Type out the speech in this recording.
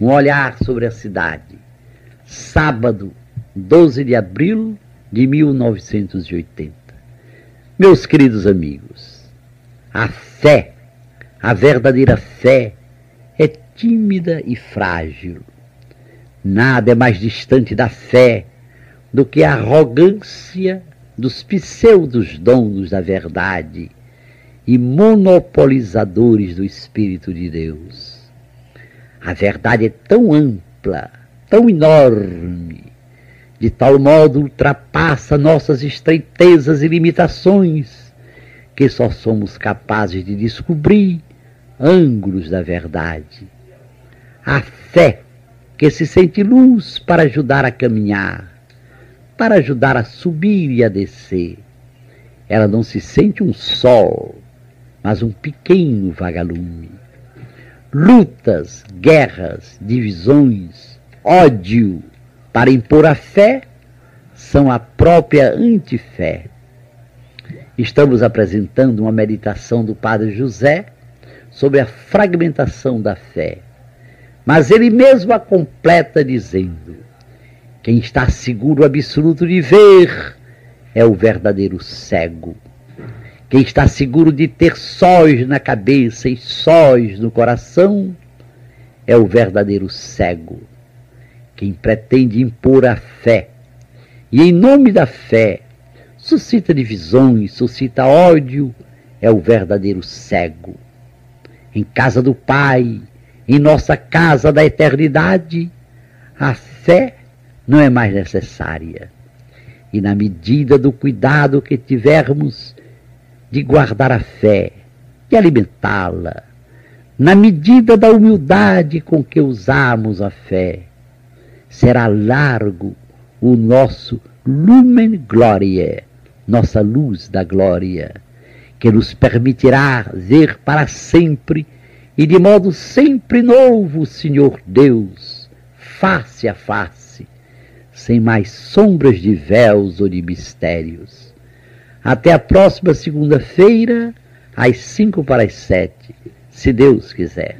Um olhar sobre a cidade. Sábado, 12 de abril de 1980. Meus queridos amigos, a fé, a verdadeira fé, é tímida e frágil. Nada é mais distante da fé do que a arrogância dos pseudos donos da verdade e monopolizadores do Espírito de Deus. A verdade é tão ampla, tão enorme, de tal modo ultrapassa nossas estreitezas e limitações, que só somos capazes de descobrir ângulos da verdade. A fé que se sente luz para ajudar a caminhar, para ajudar a subir e a descer. Ela não se sente um sol, mas um pequeno vagalume. Lutas, guerras, divisões, ódio para impor a fé são a própria antifé. Estamos apresentando uma meditação do Padre José sobre a fragmentação da fé. Mas ele mesmo a completa dizendo: quem está seguro absoluto de ver é o verdadeiro cego. Quem está seguro de ter sóis na cabeça e sóis no coração é o verdadeiro cego. Quem pretende impor a fé e, em nome da fé, suscita divisões, suscita ódio, é o verdadeiro cego. Em casa do Pai, em nossa casa da eternidade, a fé não é mais necessária. E na medida do cuidado que tivermos de guardar a fé, de alimentá-la, na medida da humildade com que usamos a fé, será largo o nosso lumen gloriae, nossa luz da glória, que nos permitirá ver para sempre e de modo sempre novo, Senhor Deus, face a face, sem mais sombras de véus ou de mistérios. Até a próxima segunda-feira, às cinco para as sete, se Deus quiser.